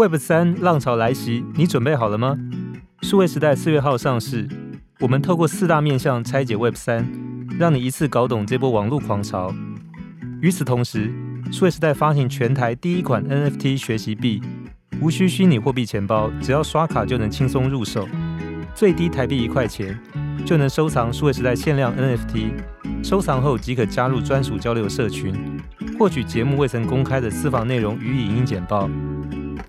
Web 三浪潮来袭，你准备好了吗？数位时代四月号上市，我们透过四大面向拆解 Web 三，让你一次搞懂这波网络狂潮。与此同时，数位时代发行全台第一款 NFT 学习币，无需虚拟货币钱包，只要刷卡就能轻松入手，最低台币一块钱就能收藏数位时代限量 NFT，收藏后即可加入专属交流社群，获取节目未曾公开的私房内容与影音简报。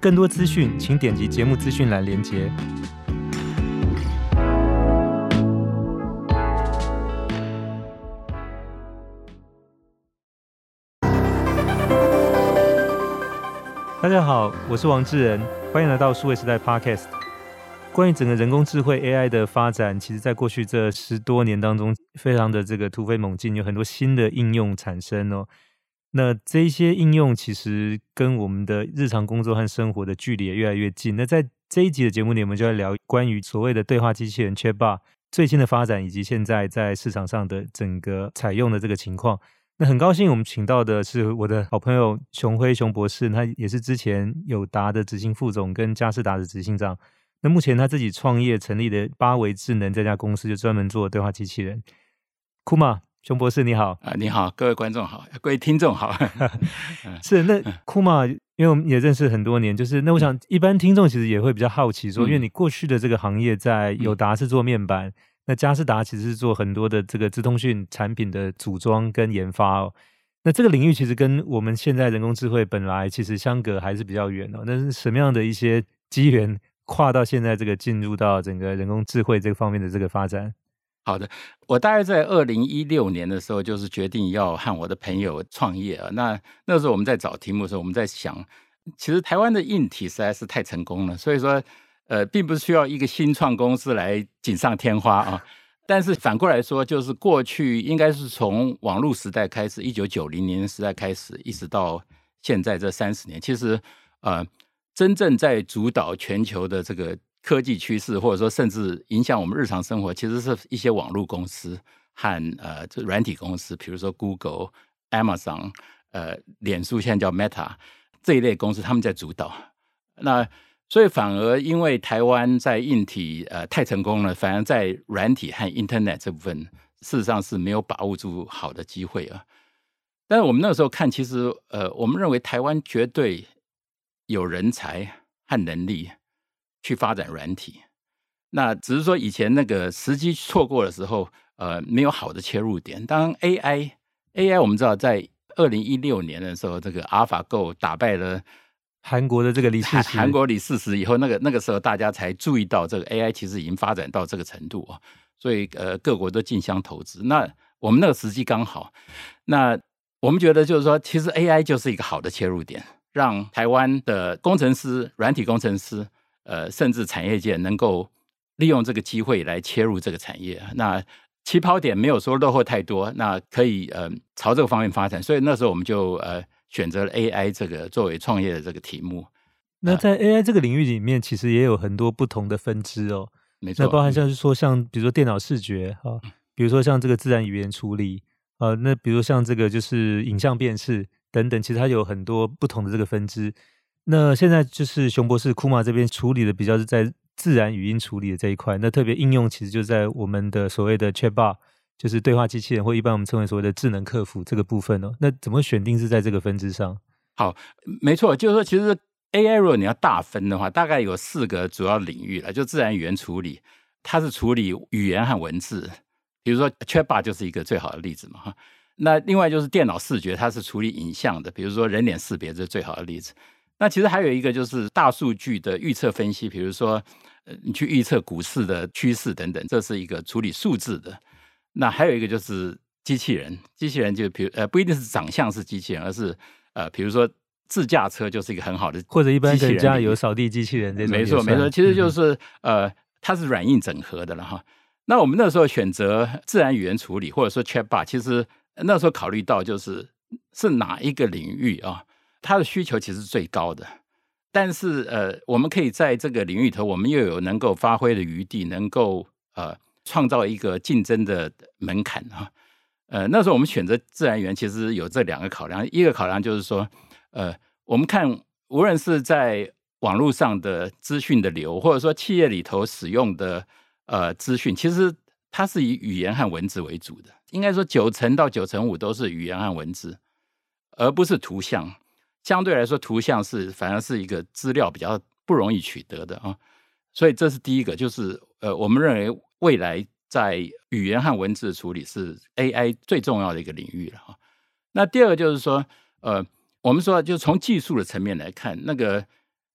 更多资讯，请点击节目资讯栏连接。大家好，我是王志仁，欢迎来到数位时代 Podcast。关于整个人工智慧 AI 的发展，其实在过去这十多年当中，非常的这个突飞猛进，有很多新的应用产生哦。那这些应用其实跟我们的日常工作和生活的距离也越来越近。那在这一集的节目里，我们就要聊关于所谓的对话机器人 Chatbot 最新的发展，以及现在在市场上的整个采用的这个情况。那很高兴我们请到的是我的好朋友熊辉熊博士，他也是之前友达的执行副总跟嘉士达的执行长。那目前他自己创业成立的八维智能这家公司，就专门做对话机器人。Kuma。熊博士你好啊，你好，各位观众好，各位听众好。是那 Kuma，因为我们也认识很多年，就是那我想一般听众其实也会比较好奇说，嗯、因为你过去的这个行业在友达是做面板，嗯、那佳士达其实是做很多的这个资通讯产品的组装跟研发哦。那这个领域其实跟我们现在人工智慧本来其实相隔还是比较远哦。那是什么样的一些机缘跨到现在这个进入到整个人工智慧这个方面的这个发展？好的，我大概在二零一六年的时候，就是决定要和我的朋友创业啊。那那时候我们在找题目的时候，我们在想，其实台湾的硬体实在是太成功了，所以说，呃，并不是需要一个新创公司来锦上添花啊。但是反过来说，就是过去应该是从网络时代开始，一九九零年时代开始，一直到现在这三十年，其实呃，真正在主导全球的这个。科技趋势，或者说甚至影响我们日常生活，其实是一些网络公司和呃，这软体公司，比如说 Google、Amazon、呃，脸书现在叫 Meta 这一类公司，他们在主导。那所以反而因为台湾在硬体呃太成功了，反而在软体和 Internet 这部分，事实上是没有把握住好的机会啊。但是我们那个时候看，其实呃，我们认为台湾绝对有人才和能力。去发展软体，那只是说以前那个时机错过的时候，呃，没有好的切入点。当 AI，AI 我们知道在二零一六年的时候，这个 AlphaGo 打败了韩国的这个李世石，韩国李世石以后，那个那个时候大家才注意到这个 AI 其实已经发展到这个程度啊，所以呃，各国都竞相投资。那我们那个时机刚好，那我们觉得就是说，其实 AI 就是一个好的切入点，让台湾的工程师、软体工程师。呃，甚至产业界能够利用这个机会来切入这个产业，那起跑点没有说落后太多，那可以呃朝这个方面发展。所以那时候我们就呃选择了 AI 这个作为创业的这个题目。那在 AI 这个领域里面，其实也有很多不同的分支哦。没错，那包含像是说像比如说电脑视觉啊，比如说像这个自然语言处理啊，那比如像这个就是影像辨识等等，其实它有很多不同的这个分支。那现在就是熊博士 Kuma 这边处理的比较是在自然语音处理的这一块，那特别应用其实就在我们的所谓的 Chatbot，就是对话机器人或一般我们称为所谓的智能客服这个部分哦。那怎么选定是在这个分支上？好，没错，就是说其实 AI 如果你要大分的话，大概有四个主要领域了。就自然语言处理，它是处理语言和文字，比如说 Chatbot 就是一个最好的例子嘛哈。那另外就是电脑视觉，它是处理影像的，比如说人脸识别，这是最好的例子。那其实还有一个就是大数据的预测分析，比如说，呃，你去预测股市的趋势等等，这是一个处理数字的。那还有一个就是机器人，机器人就比如呃不一定是长相是机器人，而是呃比如说自驾车就是一个很好的，或者一般人家有扫地机器人这种。没错没错，其实就是、嗯、呃它是软硬整合的了哈。那我们那时候选择自然语言处理或者说 Chatbot，其实那时候考虑到就是是哪一个领域啊？它的需求其实是最高的，但是呃，我们可以在这个领域头，我们又有能够发挥的余地，能够呃创造一个竞争的门槛啊。呃，那时候我们选择自然语言，其实有这两个考量。一个考量就是说，呃，我们看无论是在网络上的资讯的流，或者说企业里头使用的呃资讯，其实它是以语言和文字为主的。应该说九成到九成五都是语言和文字，而不是图像。相对来说，图像是反而是一个资料比较不容易取得的啊。所以这是第一个，就是呃，我们认为未来在语言和文字处理是 AI 最重要的一个领域了哈。那第二个就是说，呃，我们说就从技术的层面来看，那个。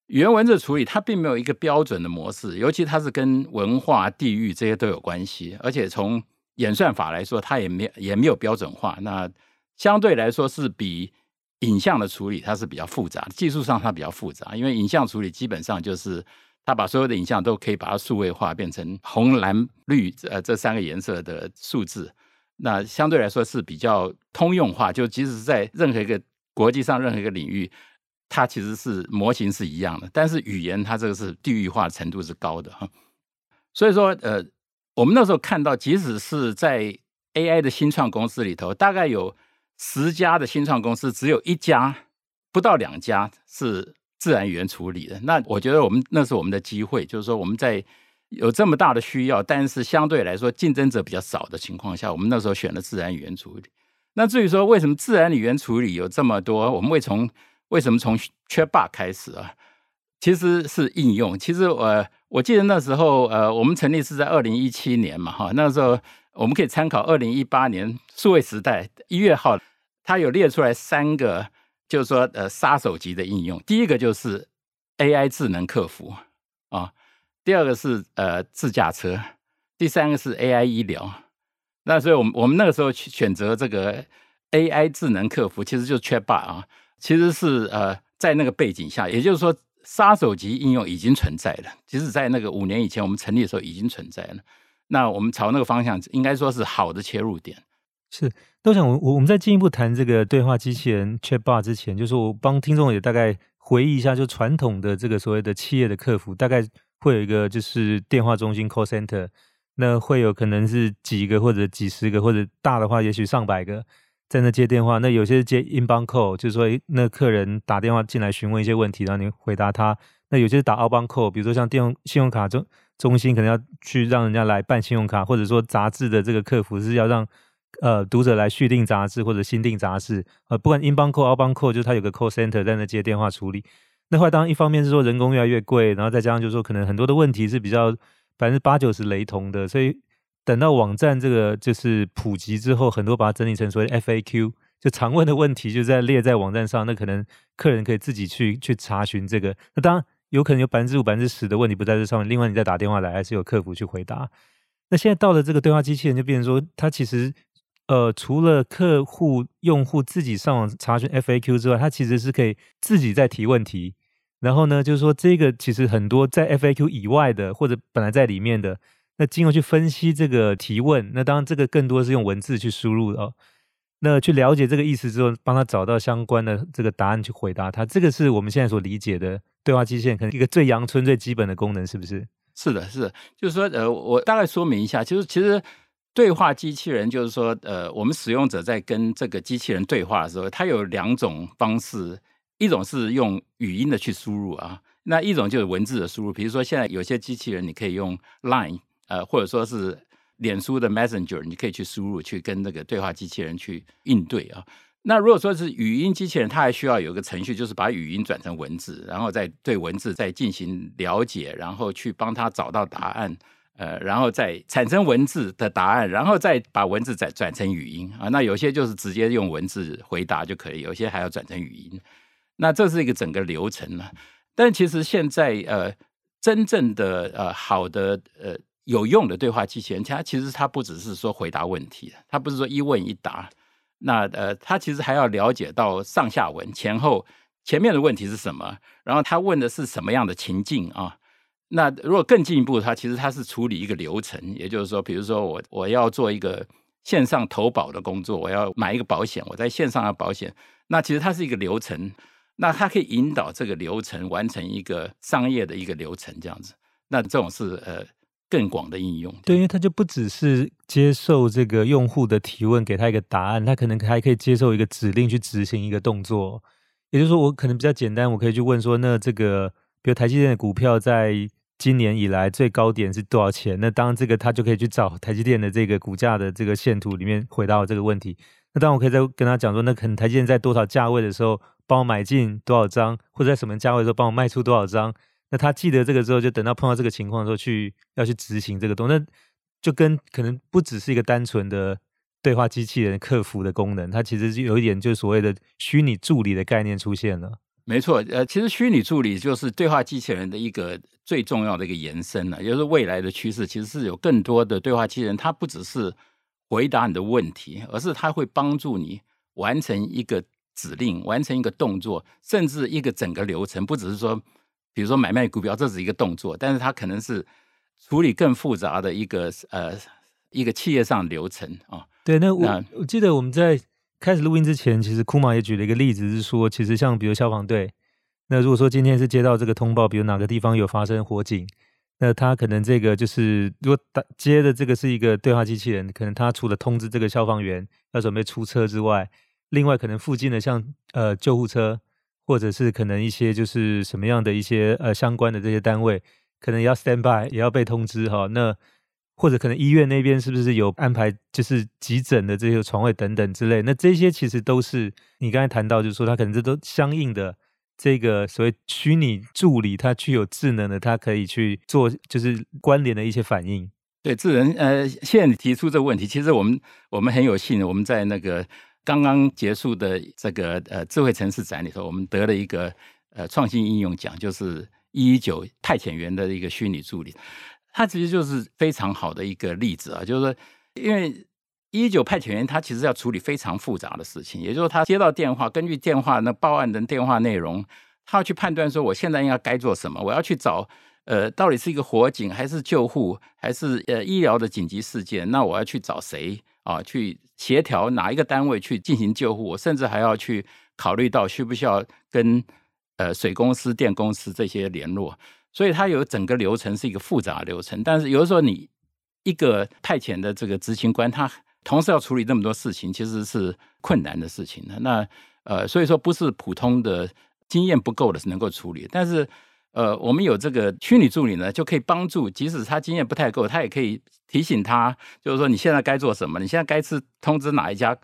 语言文字处理，它并没有一个标准的模式，尤其它是跟文化、地域这些都有关系，而且从演算法来说，它也没也没有标准化。那相对来说是比影像的处理，它是比较复杂，技术上它比较复杂，因为影像处理基本上就是它把所有的影像都可以把它数位化，变成红、蓝、绿呃这三个颜色的数字。那相对来说是比较通用化，就即使是在任何一个国际上任何一个领域。它其实是模型是一样的，但是语言它这个是地域化程度是高的哈，所以说呃，我们那时候看到，即使是在 AI 的新创公司里头，大概有十家的新创公司，只有一家不到两家是自然语言处理的。那我觉得我们那是我们的机会，就是说我们在有这么大的需要，但是相对来说竞争者比较少的情况下，我们那时候选了自然语言处理。那至于说为什么自然语言处理有这么多，我们会从为什么从缺霸开始啊？其实是应用。其实我、呃、我记得那时候呃，我们成立是在二零一七年嘛，哈，那时候我们可以参考二零一八年数位时代一月号，它有列出来三个，就是说呃杀手级的应用。第一个就是 AI 智能客服啊，第二个是呃自驾车，第三个是 AI 医疗。那所以我们我们那个时候选择这个 AI 智能客服，其实就是 Chatbot 啊。其实是呃，在那个背景下，也就是说，杀手级应用已经存在了。即使，在那个五年以前，我们成立的时候已经存在了。那我们朝那个方向，应该说是好的切入点。是，都想我我们在进一步谈这个对话机器人 Chatbot 之前，就是我帮听众也大概回忆一下，就传统的这个所谓的企业的客服，大概会有一个就是电话中心 call center，那会有可能是几个或者几十个，或者大的话，也许上百个。在那接电话，那有些接 inbound call，就是说，那客人打电话进来询问一些问题，然后你回答他。那有些打 outbound call，比如说像电信用卡中中心，可能要去让人家来办信用卡，或者说杂志的这个客服是要让呃读者来续订杂志或者新订杂志。呃，不管 inbound call、outbound call，就是他有个 call center 在那接电话处理。那后来当然一方面是说人工越来越贵，然后再加上就是说可能很多的问题是比较百分之八九十雷同的，所以。等到网站这个就是普及之后，很多把它整理成所谓 FAQ，就常问的问题就在列在网站上。那可能客人可以自己去去查询这个。那当然有可能有百分之五、百分之十的问题不在这上面。另外你再打电话来，还是有客服去回答。那现在到了这个对话机器人，就变成说，它其实呃除了客户用户自己上网查询 FAQ 之外，它其实是可以自己在提问题。然后呢，就是说这个其实很多在 FAQ 以外的，或者本来在里面的。那经过去分析这个提问，那当然这个更多是用文字去输入的哦。那去了解这个意思之后，帮他找到相关的这个答案去回答他，这个是我们现在所理解的对话机器人可能一个最阳春、最基本的功能，是不是？是的，是的，就是说，呃，我大概说明一下，就是其实对话机器人就是说，呃，我们使用者在跟这个机器人对话的时候，它有两种方式，一种是用语音的去输入啊，那一种就是文字的输入，比如说现在有些机器人你可以用 Line。呃，或者说是脸书的 Messenger，你可以去输入，去跟那个对话机器人去应对啊。那如果说是语音机器人，它还需要有一个程序，就是把语音转成文字，然后再对文字再进行了解，然后去帮他找到答案，呃，然后再产生文字的答案，然后再把文字再转成语音啊。那有些就是直接用文字回答就可以，有些还要转成语音。那这是一个整个流程呢。但其实现在呃，真正的呃好的呃。有用的对话机器人，它其实它不只是说回答问题，它不是说一问一答，那呃，它其实还要了解到上下文前后前面的问题是什么，然后他问的是什么样的情境啊？那如果更进一步，它其实它是处理一个流程，也就是说，比如说我我要做一个线上投保的工作，我要买一个保险，我在线上的保险，那其实它是一个流程，那它可以引导这个流程完成一个商业的一个流程，这样子，那这种是呃。更广的应用，对，因为它就不只是接受这个用户的提问，给他一个答案，他可能还可以接受一个指令去执行一个动作。也就是说，我可能比较简单，我可以去问说，那这个比如台积电的股票在今年以来最高点是多少钱？那当然这个他就可以去找台积电的这个股价的这个线图里面回答我这个问题。那当然我可以再跟他讲说，那可能台积电在多少价位的时候帮我买进多少张，或者在什么价位的时候帮我卖出多少张？他记得这个之后，就等到碰到这个情况的时候去要去执行这个东西，那就跟可能不只是一个单纯的对话机器人客服的功能，它其实是有一点就是所谓的虚拟助理的概念出现了。没错，呃，其实虚拟助理就是对话机器人的一个最重要的一个延伸了，也就是未来的趋势，其实是有更多的对话机器人，它不只是回答你的问题，而是它会帮助你完成一个指令，完成一个动作，甚至一个整个流程，不只是说。比如说买卖股票，这是一个动作，但是它可能是处理更复杂的一个呃一个企业上流程啊。对，那我那我记得我们在开始录音之前，其实库玛也举了一个例子，是说其实像比如消防队，那如果说今天是接到这个通报，比如哪个地方有发生火警，那他可能这个就是如果打接的这个是一个对话机器人，可能他除了通知这个消防员要准备出车之外，另外可能附近的像呃救护车。或者是可能一些就是什么样的一些呃相关的这些单位，可能要 stand by 也要被通知哈。那或者可能医院那边是不是有安排就是急诊的这些床位等等之类？那这些其实都是你刚才谈到，就是说它可能这都相应的这个所谓虚拟助理，它具有智能的，它可以去做就是关联的一些反应。对，智能呃，现在你提出这个问题，其实我们我们很有幸，我们在那个。刚刚结束的这个呃智慧城市展里头，我们得了一个呃创新应用奖，就是一一九派遣员的一个虚拟助理，它其实就是非常好的一个例子啊，就是说，因为一一九派遣员他其实要处理非常复杂的事情，也就是他接到电话，根据电话那报案的电话内容，他要去判断说我现在应该该做什么，我要去找呃到底是一个火警还是救护还是呃医疗的紧急事件，那我要去找谁？啊，去协调哪一个单位去进行救护，甚至还要去考虑到需不需要跟呃水公司、电公司这些联络，所以它有整个流程是一个复杂流程。但是有的时候你一个派遣的这个执行官，他同时要处理那么多事情，其实是困难的事情的。那呃，所以说不是普通的经验不够的是能够处理，但是。呃，我们有这个虚拟助理呢，就可以帮助，即使他经验不太够，他也可以提醒他，就是说你现在该做什么，你现在该是通知哪一家、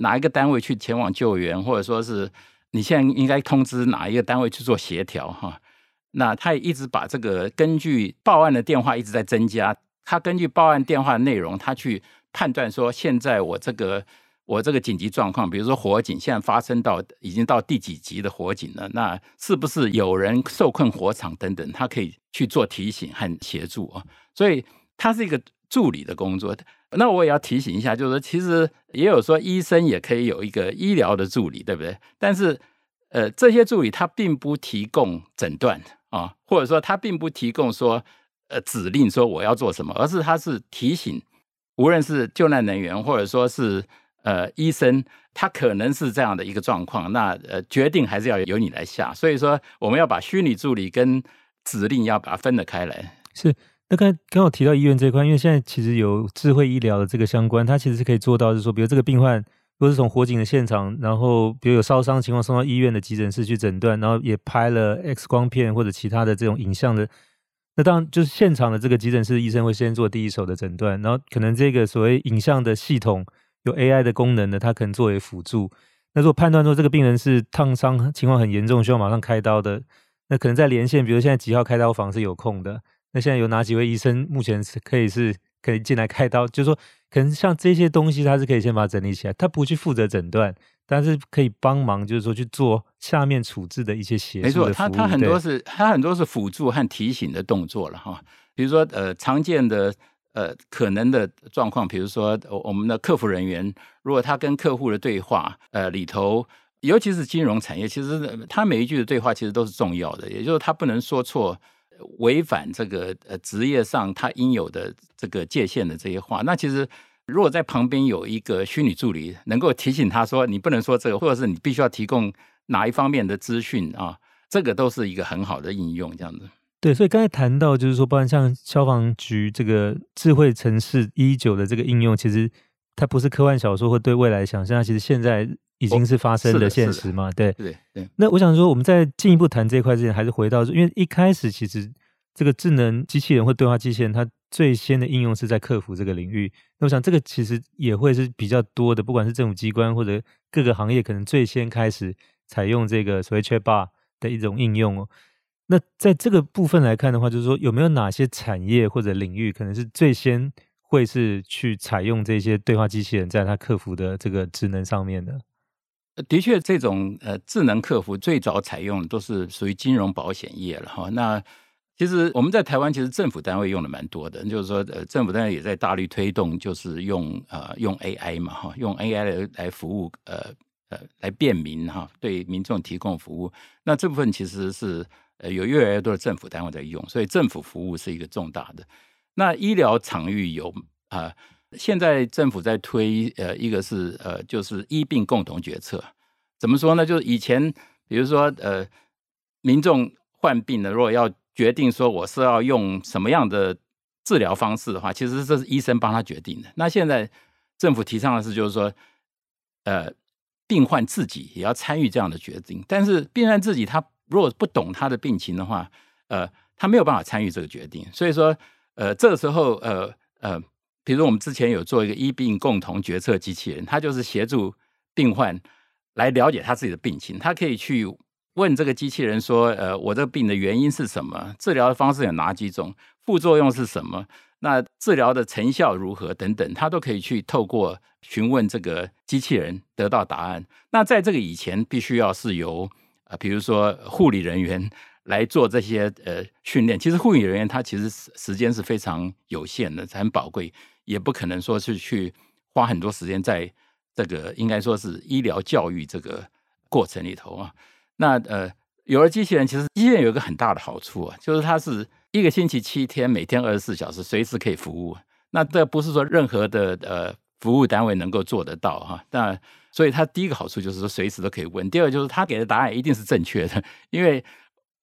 哪一个单位去前往救援，或者说是你现在应该通知哪一个单位去做协调哈。那他也一直把这个根据报案的电话一直在增加，他根据报案电话的内容，他去判断说现在我这个。我这个紧急状况，比如说火警，现在发生到已经到第几级的火警了？那是不是有人受困火场等等？他可以去做提醒和协助啊。所以他是一个助理的工作。那我也要提醒一下，就是说，其实也有说医生也可以有一个医疗的助理，对不对？但是，呃，这些助理他并不提供诊断啊，或者说他并不提供说呃指令说我要做什么，而是他是提醒，无论是救难人员或者说是。呃，医生他可能是这样的一个状况，那呃，决定还是要由你来下。所以说，我们要把虚拟助理跟指令要把它分得开来。是，那刚刚好提到医院这一块，因为现在其实有智慧医疗的这个相关，它其实是可以做到，就是说，比如这个病患如果是从火警的现场，然后比如有烧伤情况送到医院的急诊室去诊断，然后也拍了 X 光片或者其他的这种影像的，那当然就是现场的这个急诊室医生会先做第一手的诊断，然后可能这个所谓影像的系统。有 AI 的功能的，它可能作为辅助。那如果判断说这个病人是烫伤情况很严重，需要马上开刀的，那可能在连线，比如现在几号开刀房是有空的，那现在有哪几位医生目前是可以是可以进来开刀？就是说，可能像这些东西，它是可以先把它整理起来，它不去负责诊断，但是可以帮忙，就是说去做下面处置的一些协助。没错，它它很多是它很多是辅助和提醒的动作了哈。比如说呃常见的。呃，可能的状况，比如说，我们的客服人员，如果他跟客户的对话，呃，里头，尤其是金融产业，其实他每一句的对话其实都是重要的，也就是他不能说错，违反这个呃职业上他应有的这个界限的这些话。那其实，如果在旁边有一个虚拟助理，能够提醒他说，你不能说这个，或者是你必须要提供哪一方面的资讯啊，这个都是一个很好的应用，这样子。对，所以刚才谈到，就是说，不然像消防局这个智慧城市一一九的这个应用，其实它不是科幻小说或对未来想象，其实现在已已经是发生的现实嘛？对对对。那我想说，我们在进一步谈这一块之前，还是回到，因为一开始其实这个智能机器人或对话机器人，它最先的应用是在客服这个领域。那我想，这个其实也会是比较多的，不管是政府机关或者各个行业，可能最先开始采用这个所谓 Chatbot 的一种应用哦。那在这个部分来看的话，就是说有没有哪些产业或者领域可能是最先会是去采用这些对话机器人在它客服的这个职能上面的？的确，这种呃智能客服最早采用的都是属于金融保险业了哈。那其实我们在台湾，其实政府单位用的蛮多的，就是说呃政府单位也在大力推动，就是用呃用 AI 嘛哈，用 AI 来来服务呃呃来便民哈，对民众提供服务。那这部分其实是。呃，有越来越多的政府单位在用，所以政府服务是一个重大的。那医疗场域有啊、现在政府在推呃，一个是呃，就是医病共同决策。怎么说呢？就是以前比如说呃，民众患病了，如果要决定说我是要用什么样的治疗方式的话，其实这是医生帮他决定的。那现在政府提倡的是，就是说呃，病患自己也要参与这样的决定，但是病患自己他。如果不懂他的病情的话，呃，他没有办法参与这个决定。所以说，呃，这个时候，呃呃，比如我们之前有做一个医病共同决策机器人，他就是协助病患来了解他自己的病情。他可以去问这个机器人说，呃，我这个病的原因是什么？治疗的方式有哪几种？副作用是什么？那治疗的成效如何？等等，他都可以去透过询问这个机器人得到答案。那在这个以前，必须要是由啊，比如说护理人员来做这些呃训练，其实护理人员他其实时时间是非常有限的，很宝贵，也不可能说是去花很多时间在这个应该说是医疗教育这个过程里头啊。那呃，有了机器人，其实机器人有一个很大的好处啊，就是它是一个星期七天，每天二十四小时，随时可以服务。那这不是说任何的呃服务单位能够做得到哈，那。所以它第一个好处就是说随时都可以问，第二就是他给的答案一定是正确的，因为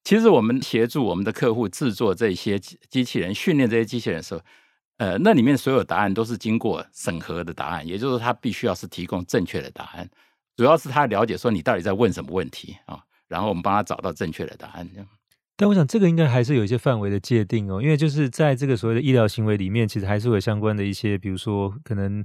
其实我们协助我们的客户制作这些机器人、训练这些机器人的时候，呃，那里面所有答案都是经过审核的答案，也就是说他必须要是提供正确的答案，主要是他了解说你到底在问什么问题啊，然后我们帮他找到正确的答案。但我想这个应该还是有一些范围的界定哦，因为就是在这个所谓的医疗行为里面，其实还是有相关的一些，比如说可能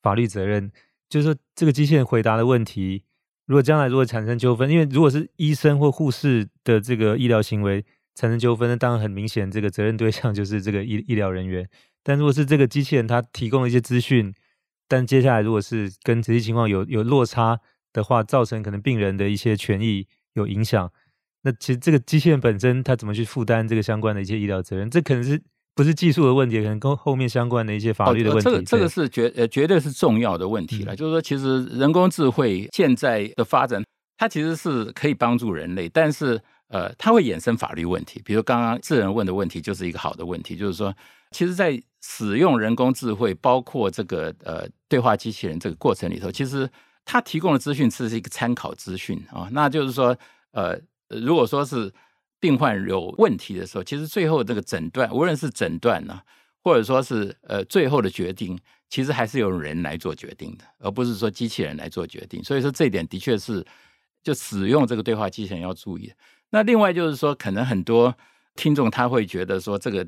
法律责任。就是说，这个机器人回答的问题，如果将来如果产生纠纷，因为如果是医生或护士的这个医疗行为产生纠纷，那当然很明显，这个责任对象 就是这个医医疗人员。但如果是这个机器人它提供了一些资讯，但接下来如果是跟实际情况有有落差的话，造成可能病人的一些权益有影响，那其实这个机器人本身它怎么去负担这个相关的一些医疗责任？这可能是。不是技术的问题，可能跟后面相关的一些法律的问题。这个这个是绝呃绝对是重要的问题了。嗯、就是说，其实人工智慧现在的发展，它其实是可以帮助人类，但是呃，它会衍生法律问题。比如刚刚智人问的问题，就是一个好的问题，就是说，其实，在使用人工智慧，包括这个呃对话机器人这个过程里头，其实它提供的资讯只是一个参考资讯啊。那就是说，呃，如果说是。病患有问题的时候，其实最后这个诊断，无论是诊断呢，或者说是呃最后的决定，其实还是由人来做决定的，而不是说机器人来做决定。所以说这一点的确是，就使用这个对话机器人要注意。那另外就是说，可能很多听众他会觉得说，这个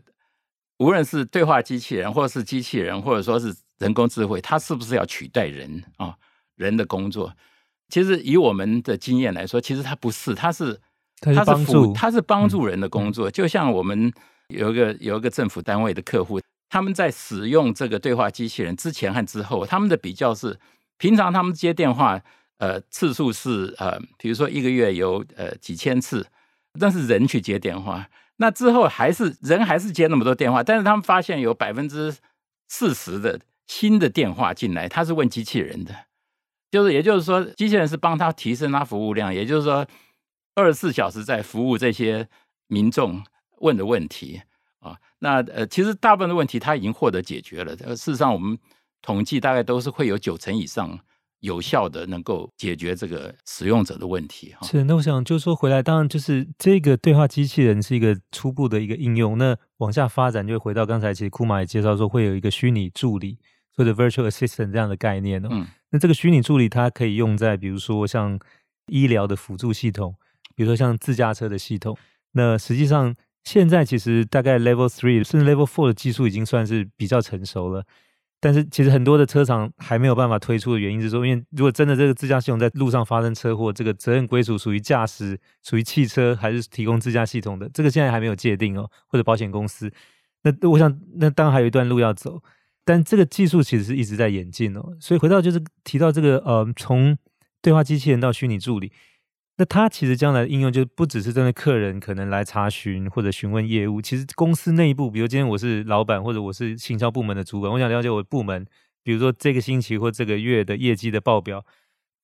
无论是对话机器人，或者是机器人，或者说是人工智慧，它是不是要取代人啊？人的工作？其实以我们的经验来说，其实它不是，它是。它是帮助，它是帮助人的工作。就像我们有一个有一个政府单位的客户，他们在使用这个对话机器人之前和之后，他们的比较是，平常他们接电话，呃，次数是呃，比如说一个月有呃几千次，但是人去接电话，那之后还是人还是接那么多电话，但是他们发现有百分之四十的新的电话进来，他是问机器人的，就是也就是说，机器人是帮他提升他服务量，也就是说。二十四小时在服务这些民众问的问题啊，那呃，其实大部分的问题他已经获得解决了。呃，事实上，我们统计大概都是会有九成以上有效的能够解决这个使用者的问题。哈，是。那我想就是说回来，当然就是这个对话机器人是一个初步的一个应用。那往下发展，就回到刚才其实库玛也介绍说，会有一个虚拟助理。或者 virtual assistant 这样的概念哦。嗯，那这个虚拟助理它可以用在比如说像医疗的辅助系统，比如说像自驾车的系统。那实际上现在其实大概 level three 甚至 level four 的技术已经算是比较成熟了。但是其实很多的车厂还没有办法推出的原因是说，因为如果真的这个自驾系统在路上发生车祸，这个责任归属属于驾驶、属于汽车还是提供自驾系统的，这个现在还没有界定哦，或者保险公司。那我想，那当然还有一段路要走。但这个技术其实是一直在演进哦。所以回到就是提到这个呃，从对话机器人到虚拟助理。那它其实将来的应用就不只是针对客人可能来查询或者询问业务，其实公司内部，比如今天我是老板或者我是行销部门的主管，我想了解我部门，比如说这个星期或这个月的业绩的报表。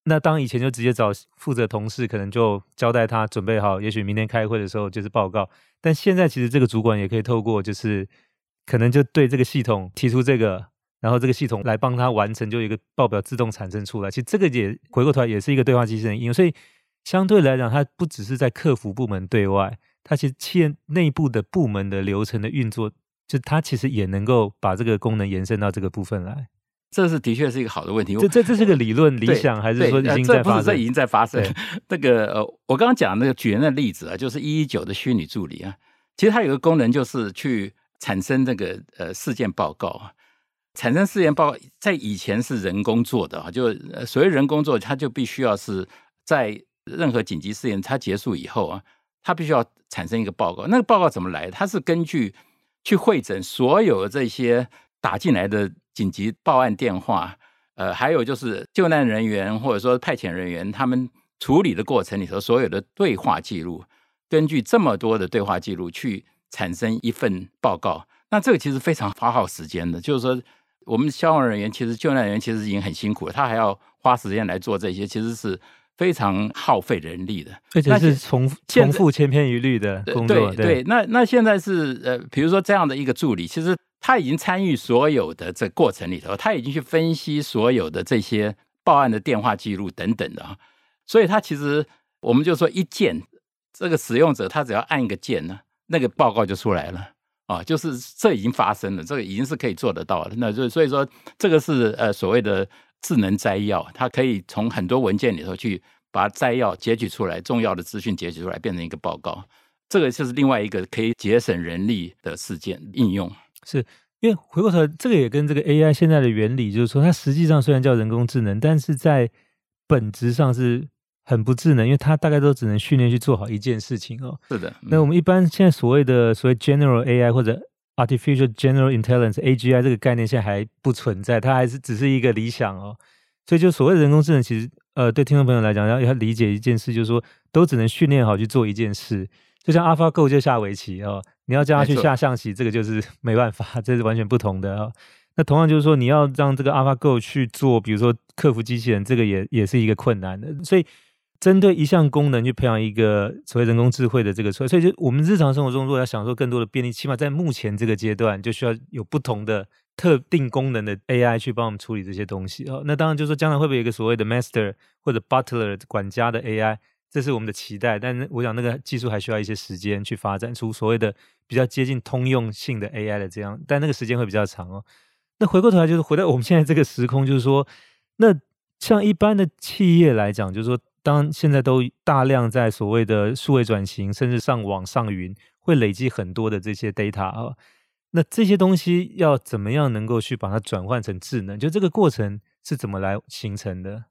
那当以前就直接找负责同事，可能就交代他准备好，也许明天开会的时候就是报告。但现在其实这个主管也可以透过就是可能就对这个系统提出这个，然后这个系统来帮他完成，就一个报表自动产生出来。其实这个也回过头来也是一个对话机器人应用，所以。相对来讲，它不只是在客服部门对外，它其实企业内部的部门的流程的运作，就它其实也能够把这个功能延伸到这个部分来。这是的确是一个好的问题。这这这是个理论理想，还是说已经在发生？这不是这已经在发生。那个呃，我刚刚讲那个举人的例子啊，就是一一九的虚拟助理啊，其实它有个功能就是去产生这个呃事件报告啊，产生事件报告在以前是人工做的啊，就所谓人工做，它就必须要是在。任何紧急事件它结束以后啊，它必须要产生一个报告。那个报告怎么来？它是根据去会诊所有这些打进来的紧急报案电话，呃，还有就是救难人员或者说派遣人员他们处理的过程里头所有的对话记录，根据这么多的对话记录去产生一份报告。那这个其实非常花耗时间的，就是说我们消防人员其实救难人员其实已经很辛苦了，他还要花时间来做这些，其实是。非常耗费人力的，而且是重重复千篇一律的工作。对对，对，那那现在是呃，比如说这样的一个助理，其实他已经参与所有的这过程里头，他已经去分析所有的这些报案的电话记录等等的啊，所以他其实我们就说一键，这个使用者他只要按一个键呢，那个报告就出来了啊，就是这已经发生了，这个已经是可以做得到的。那就所以说这个是呃所谓的。智能摘要，它可以从很多文件里头去把摘要截取出来，重要的资讯截取出来，变成一个报告。这个就是另外一个可以节省人力的事件应用。是因为回过头来，这个也跟这个 AI 现在的原理，就是说它实际上虽然叫人工智能，但是在本质上是很不智能，因为它大概都只能训练去做好一件事情哦。是的。嗯、那我们一般现在所谓的所谓 General AI 或者 Artificial General Intelligence (AGI) 这个概念现在还不存在，它还是只是一个理想哦。所以，就所谓的人工智能，其实呃，对听众朋友来讲，要要理解一件事，就是说，都只能训练好去做一件事。就像 AlphaGo 就下围棋哦，你要叫他去下象棋，这个就是 没办法，这是完全不同的哦。那同样就是说，你要让这个 AlphaGo 去做，比如说克服机器人，这个也也是一个困难的。所以，针对一项功能去培养一个所谓人工智慧的这个，所以就我们日常生活中，如果要享受更多的便利，起码在目前这个阶段，就需要有不同的特定功能的 AI 去帮我们处理这些东西。哦，那当然就是说，将来会不会有一个所谓的 Master 或者 Butler 管家的 AI，这是我们的期待。但是我想那个技术还需要一些时间去发展出所谓的比较接近通用性的 AI 的这样，但那个时间会比较长哦。那回过头来就是回到我们现在这个时空，就是说，那像一般的企业来讲，就是说。当现在都大量在所谓的数位转型，甚至上网上云，会累积很多的这些 data 啊，那这些东西要怎么样能够去把它转换成智能？就这个过程是怎么来形成的？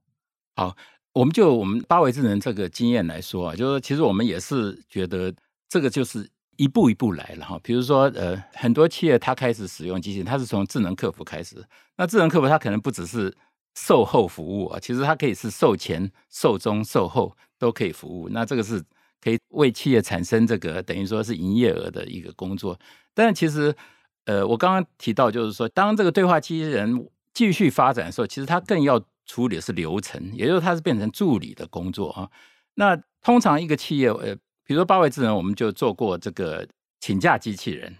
好，我们就我们八维智能这个经验来说啊，就是其实我们也是觉得这个就是一步一步来了哈。比如说呃，很多企业它开始使用机器人，它是从智能客服开始，那智能客服它可能不只是。售后服务啊，其实它可以是售前、售中、售后都可以服务。那这个是可以为企业产生这个等于说是营业额的一个工作。但是其实，呃，我刚刚提到就是说，当这个对话机器人继续发展的时候，其实它更要处理的是流程，也就是它是变成助理的工作啊。那通常一个企业，呃，比如说八位智能，我们就做过这个请假机器人。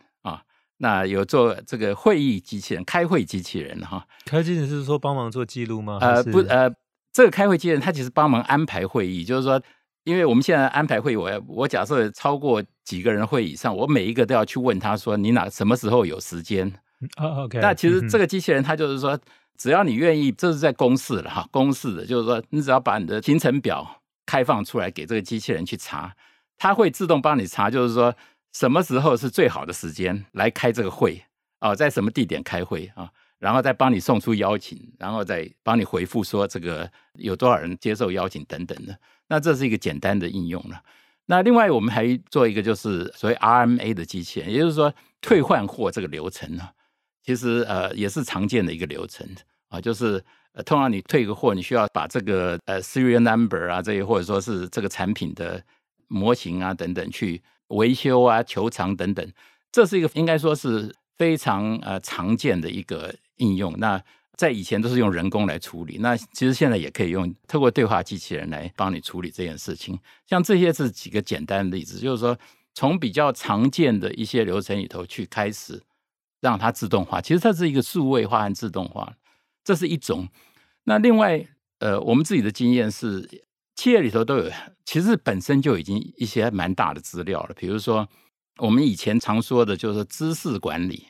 那有做这个会议机器人、开会机器人哈？开会机器人是说帮忙做记录吗？呃，不，呃，这个开会机器人它其实帮忙安排会议，就是说，因为我们现在安排会议，我要我假设超过几个人会议上，我每一个都要去问他说，你哪什么时候有时间哦，OK。那其实这个机器人它就是说，只要你愿意，这是在公示了哈，公示的，就是说你只要把你的行程表开放出来给这个机器人去查，它会自动帮你查，就是说什么时候是最好的时间来开这个会啊，在什么地点开会啊，然后再帮你送出邀请，然后再帮你回复说这个有多少人接受邀请等等的。那这是一个简单的应用了。那另外我们还做一个就是所谓 RMA 的机器人，也就是说退换货这个流程呢，其实呃也是常见的一个流程啊，就是呃通常你退个货，你需要把这个呃 serial number 啊这些或者说是这个产品的模型啊等等去维修啊球场等等，这是一个应该说是非常呃常见的一个应用。那在以前都是用人工来处理，那其实现在也可以用透过对话机器人来帮你处理这件事情。像这些是几个简单的例子，就是说从比较常见的一些流程里头去开始让它自动化。其实它是一个数位化和自动化，这是一种。那另外，呃，我们自己的经验是，企业里头都有，其实本身就已经一些蛮大的资料了。比如说，我们以前常说的就是知识管理。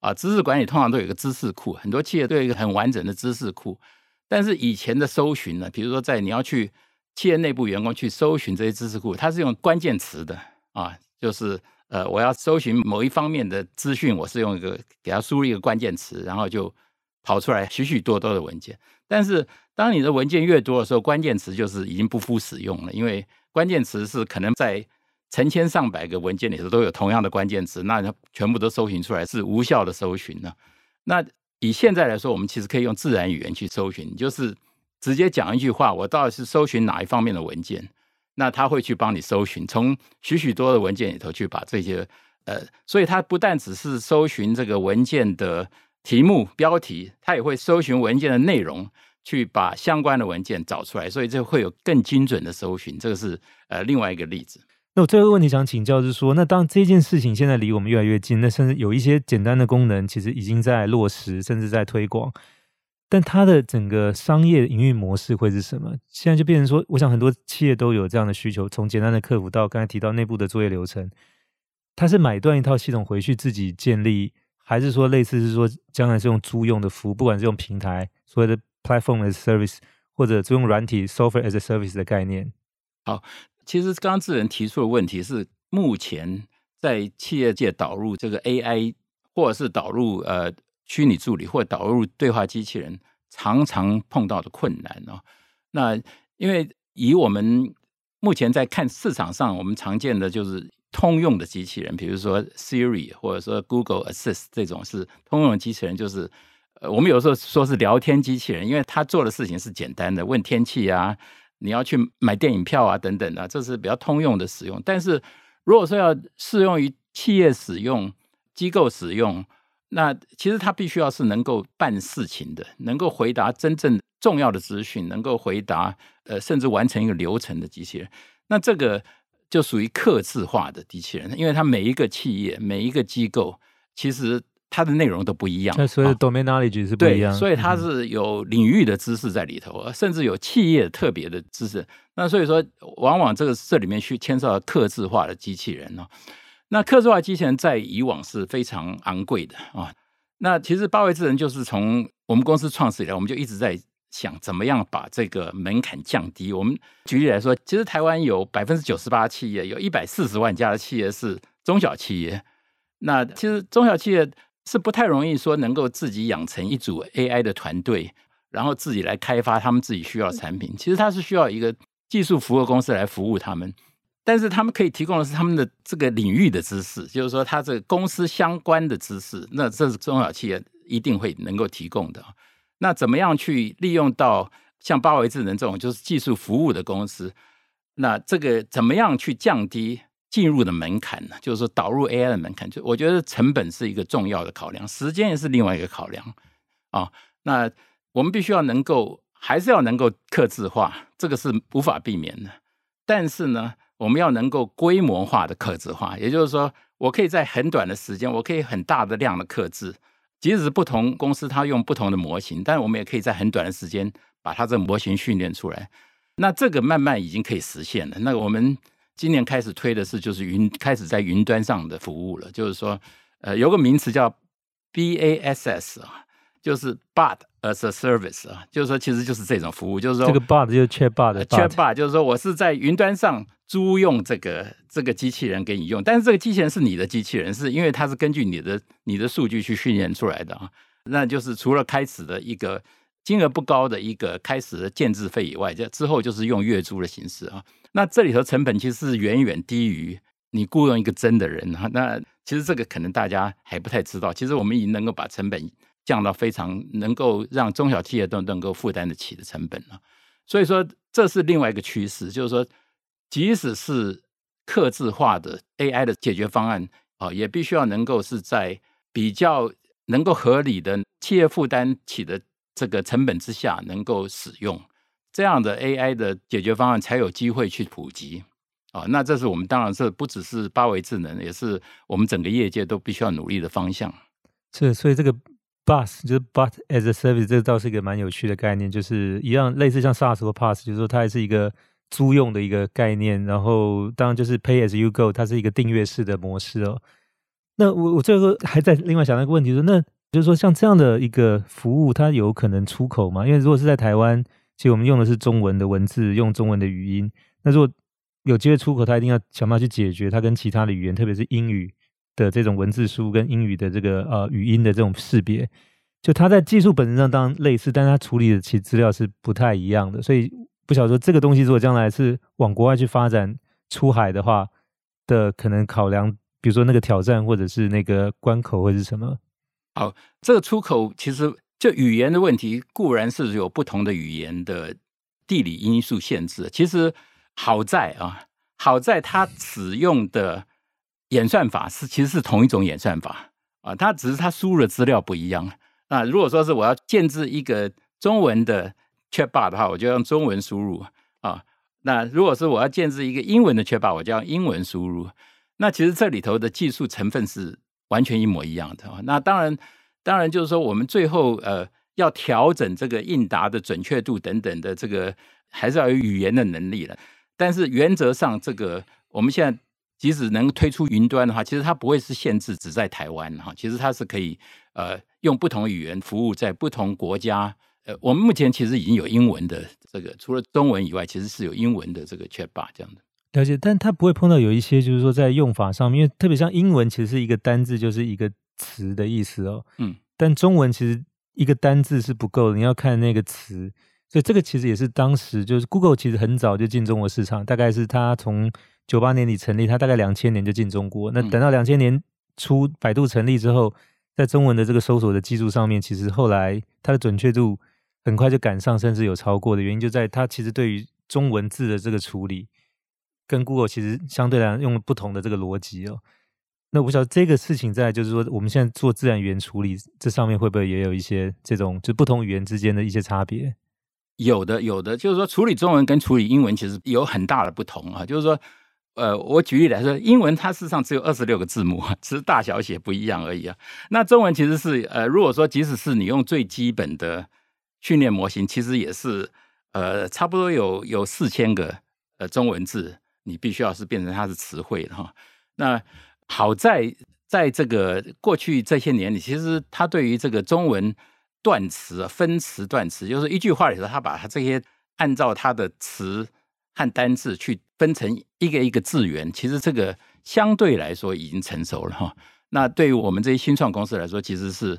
啊，知识管理通常都有一个知识库，很多企业都有一个很完整的知识库。但是以前的搜寻呢，比如说在你要去企业内部员工去搜寻这些知识库，它是用关键词的啊，就是呃，我要搜寻某一方面的资讯，我是用一个给它输入一个关键词，然后就跑出来许许多多的文件。但是当你的文件越多的时候，关键词就是已经不敷使用了，因为关键词是可能在。成千上百个文件里头都有同样的关键词，那全部都搜寻出来是无效的搜寻呢？那以现在来说，我们其实可以用自然语言去搜寻，就是直接讲一句话，我到底是搜寻哪一方面的文件，那他会去帮你搜寻，从许许多的文件里头去把这些呃，所以它不但只是搜寻这个文件的题目标题，它也会搜寻文件的内容，去把相关的文件找出来，所以这会有更精准的搜寻。这个是呃另外一个例子。那我最后一个问题想请教，是说，那当这件事情现在离我们越来越近，那甚至有一些简单的功能，其实已经在落实，甚至在推广，但它的整个商业营运模式会是什么？现在就变成说，我想很多企业都有这样的需求，从简单的客服到刚才提到内部的作业流程，它是买断一套系统回去自己建立，还是说类似是说将来是用租用的服务，不管是用平台所谓的 platform as service，或者租用软体 software as a service 的概念？好。其实刚刚智仁提出的问题是，目前在企业界导入这个 AI，或者是导入呃虚拟助理，或者导入对话机器人，常常碰到的困难哦。那因为以我们目前在看市场上，我们常见的就是通用的机器人，比如说 Siri 或者说 Google Assist 这种是通用机器人，就是呃我们有时候说是聊天机器人，因为它做的事情是简单的，问天气啊。你要去买电影票啊，等等的，这是比较通用的使用。但是如果说要适用于企业使用、机构使用，那其实它必须要是能够办事情的，能够回答真正重要的资讯，能够回答呃，甚至完成一个流程的机器人。那这个就属于客制化的机器人，因为它每一个企业、每一个机构其实。它的内容都不一样，所以 domain knowledge 是不一样，所以它是有领域的知识在里头，嗯、甚至有企业特别的知识。那所以说，往往这个这里面去牵涉到客制化的机器人哦。那客制化机器人在以往是非常昂贵的啊。那其实八位智能就是从我们公司创始以来，我们就一直在想怎么样把这个门槛降低。我们举例来说，其实台湾有百分之九十八企业，有一百四十万家的企业是中小企业。那其实中小企业。是不太容易说能够自己养成一组 AI 的团队，然后自己来开发他们自己需要产品。其实它是需要一个技术服务公司来服务他们，但是他们可以提供的是他们的这个领域的知识，就是说他这个公司相关的知识，那这是中小企业一定会能够提供的。那怎么样去利用到像八维智能这种就是技术服务的公司？那这个怎么样去降低？进入的门槛呢，就是说导入 AI 的门槛，就我觉得成本是一个重要的考量，时间也是另外一个考量啊。那我们必须要能够，还是要能够克制化，这个是无法避免的。但是呢，我们要能够规模化的克制化，也就是说，我可以在很短的时间，我可以很大的量的克制，即使是不同公司它用不同的模型，但是我们也可以在很短的时间把它这个模型训练出来。那这个慢慢已经可以实现了。那我们。今年开始推的是，就是云开始在云端上的服务了。就是说，呃，有个名词叫 BASS 啊，就是 Bot as a Service 啊，就是说其实就是这种服务，就是说这个 Bot 就是 Chatbot 的 Chatbot，就是说我是在云端上租用这个这个机器人给你用，但是这个机器人是你的机器人，是因为它是根据你的你的数据去训练出来的啊，那就是除了开始的一个金额不高的一个开始的建制费以外，这之后就是用月租的形式啊，那这里头成本其实是远远低于你雇佣一个真的人啊，那。其实这个可能大家还不太知道，其实我们已经能够把成本降到非常能够让中小企业都能够负担得起的成本了。所以说，这是另外一个趋势，就是说，即使是客制化的 AI 的解决方案啊，也必须要能够是在比较能够合理的企业负担起的这个成本之下能够使用，这样的 AI 的解决方案才有机会去普及。啊、那这是我们当然是不只是八维智能，也是我们整个业界都必须要努力的方向。是，所以这个 BUS 就是 But as a Service，这倒是一个蛮有趣的概念，就是一样类似像 SaaS 或 PASS，就是说它还是一个租用的一个概念。然后当然就是 Pay as you go，它是一个订阅式的模式哦。那我我最后还在另外想到一个问题说，那就是说像这样的一个服务，它有可能出口吗？因为如果是在台湾，其实我们用的是中文的文字，用中文的语音，那如果有机会出口，它一定要想办法去解决它跟其他的语言，特别是英语的这种文字书跟英语的这个呃语音的这种识别。就它在技术本身上当然类似，但它处理的其资料是不太一样的。所以不晓得这个东西如果将来是往国外去发展出海的话的可能考量，比如说那个挑战或者是那个关口会是什么？好，这个出口其实就语言的问题固然是有不同的语言的地理因素限制，其实。好在啊，好在它使用的演算法是其实是同一种演算法啊，它只是它输入的资料不一样。那如果说是我要建置一个中文的 Chatbot 的话，我就用中文输入啊。那如果是我要建置一个英文的 Chatbot，我就用英文输入。那其实这里头的技术成分是完全一模一样的。那当然，当然就是说我们最后呃要调整这个应答的准确度等等的这个，还是要有语言的能力了。但是原则上，这个我们现在即使能推出云端的话，其实它不会是限制只在台湾哈，其实它是可以呃用不同语言服务在不同国家。呃，我们目前其实已经有英文的这个，除了中文以外，其实是有英文的这个 Chatbot 这样的。了解，但它不会碰到有一些就是说在用法上面，因为特别像英文，其实是一个单字就是一个词的意思哦。嗯。但中文其实一个单字是不够的，你要看那个词。所以这个其实也是当时就是 Google 其实很早就进中国市场，大概是它从九八年底成立，它大概两千年就进中国。那等到两千年初百度成立之后，在中文的这个搜索的技术上面，其实后来它的准确度很快就赶上，甚至有超过的原因就在它其实对于中文字的这个处理，跟 Google 其实相对来讲用不同的这个逻辑哦。那我不晓得这个事情在就是说我们现在做自然语言处理这上面会不会也有一些这种就不同语言之间的一些差别？有的，有的，就是说处理中文跟处理英文其实有很大的不同啊。就是说，呃，我举例来说，英文它事实上只有二十六个字母，只是大小写不一样而已啊。那中文其实是，呃，如果说即使是你用最基本的训练模型，其实也是，呃，差不多有有四千个呃中文字，你必须要是变成它的词汇哈。那好在在这个过去这些年里，其实它对于这个中文。断词，分词断词，就是一句话里头，他把它这些按照它的词和单字去分成一个一个字元，其实这个相对来说已经成熟了哈。那对于我们这些新创公司来说，其实是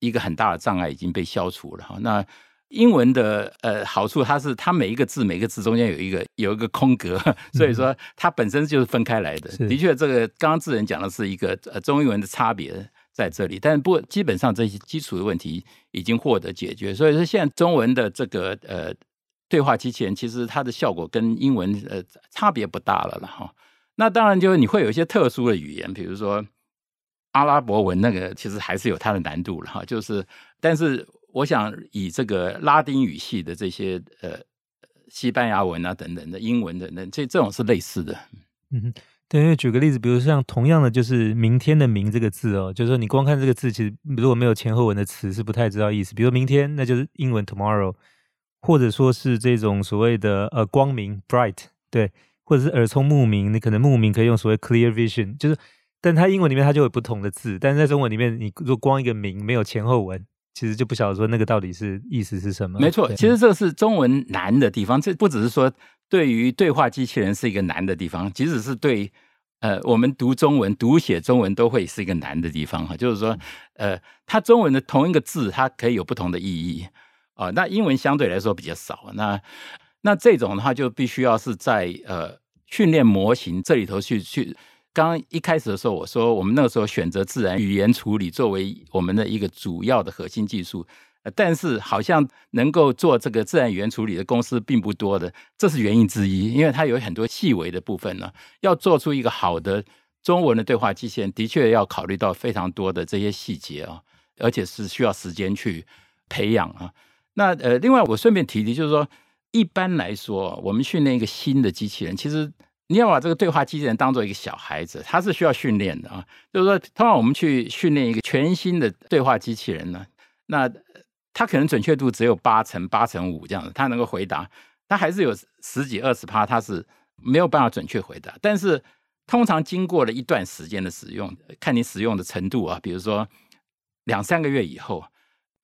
一个很大的障碍已经被消除了哈。那英文的呃好处，它是它每一个字每个字中间有一个有一个空格，所以说它本身就是分开来的。的确，这个刚刚智仁讲的是一个呃中英文的差别。在这里，但是不，基本上这些基础的问题已经获得解决。所以说，现在中文的这个呃对话机器人，其实它的效果跟英文呃差别不大了了哈。那当然，就是你会有一些特殊的语言，比如说阿拉伯文，那个其实还是有它的难度了哈。就是，但是我想以这个拉丁语系的这些呃西班牙文啊等等的英文等等，这这种是类似的。嗯哼。对，因为举个例子，比如像同样的，就是“明天”的“明”这个字哦，就是说你光看这个字，其实如果没有前后文的词，是不太知道意思。比如“明天”，那就是英文 “tomorrow”，或者说是这种所谓的呃光明 “bright”，对，或者是耳聪目明，你可能目明可以用所谓 “clear vision”，就是，但它英文里面它就有不同的字，但是在中文里面，你如果光一个名没有前后文，其实就不晓得说那个到底是意思是什么。没错，其实这是中文难的地方，这不只是说对于对话机器人是一个难的地方，即使是对呃我们读中文、读写中文都会是一个难的地方哈。就是说，呃，它中文的同一个字，它可以有不同的意义啊、呃。那英文相对来说比较少，那那这种的话就必须要是在呃训练模型这里头去去。刚刚一开始的时候，我说我们那个时候选择自然语言处理作为我们的一个主要的核心技术，但是好像能够做这个自然语言处理的公司并不多的，这是原因之一。因为它有很多细微的部分呢，要做出一个好的中文的对话机器人，的确要考虑到非常多的这些细节啊，而且是需要时间去培养啊。那呃，另外我顺便提提，就是说一般来说，我们训练一个新的机器人，其实。你要把这个对话机器人当做一个小孩子，他是需要训练的啊。就是说，通常我们去训练一个全新的对话机器人呢，那他可能准确度只有八成、八成五这样子，他能够回答，他还是有十几、二十趴，他是没有办法准确回答。但是，通常经过了一段时间的使用，看你使用的程度啊，比如说两三个月以后，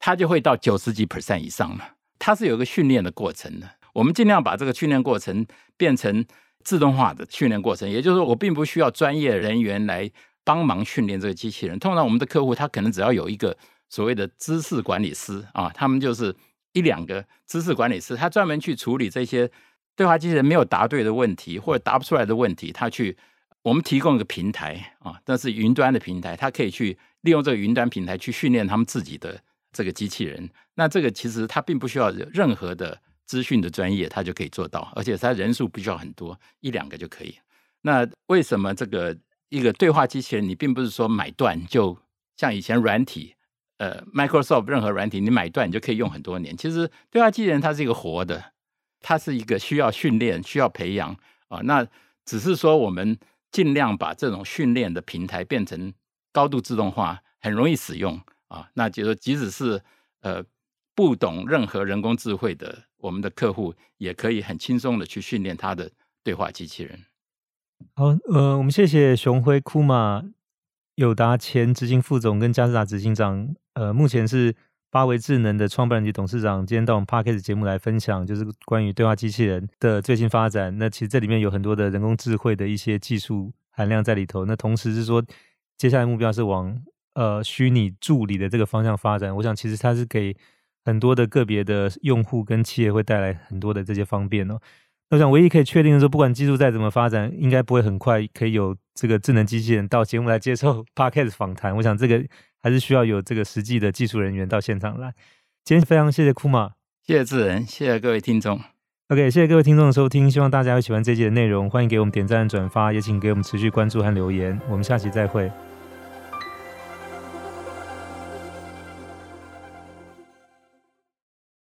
他就会到九十几 percent 以上了。它是有一个训练的过程的，我们尽量把这个训练过程变成。自动化的训练过程，也就是说，我并不需要专业人员来帮忙训练这个机器人。通常我们的客户他可能只要有一个所谓的知识管理师啊，他们就是一两个知识管理师，他专门去处理这些对话机器人没有答对的问题或者答不出来的问题。他去我们提供一个平台啊，但是云端的平台，他可以去利用这个云端平台去训练他们自己的这个机器人。那这个其实他并不需要任何的。资讯的专业，他就可以做到，而且他人数不需要很多，一两个就可以。那为什么这个一个对话机器人，你并不是说买断，就像以前软体，呃，Microsoft 任何软体，你买断你就可以用很多年。其实对话机器人它是一个活的，它是一个需要训练、需要培养啊。那只是说我们尽量把这种训练的平台变成高度自动化，很容易使用啊。那就是即使是呃。不懂任何人工智慧的我们的客户，也可以很轻松的去训练他的对话机器人。好，呃，我们谢谢雄辉库玛友达前执行副总跟佳世达执行长，呃，目前是八维智能的创办人及董事长，今天到我们 Podcast 节目来分享，就是关于对话机器人的最新发展。那其实这里面有很多的人工智慧的一些技术含量在里头。那同时是说，接下来目标是往呃虚拟助理的这个方向发展。我想，其实它是给很多的个别的用户跟企业会带来很多的这些方便哦。我想唯一可以确定的是，不管技术再怎么发展，应该不会很快可以有这个智能机器人到节目来接受 Podcast 访谈。我想这个还是需要有这个实际的技术人员到现场来。今天非常谢谢库玛，谢谢智仁，谢谢各位听众。OK，谢谢各位听众的收听，希望大家会喜欢这集的内容。欢迎给我们点赞、转发，也请给我们持续关注和留言。我们下期再会。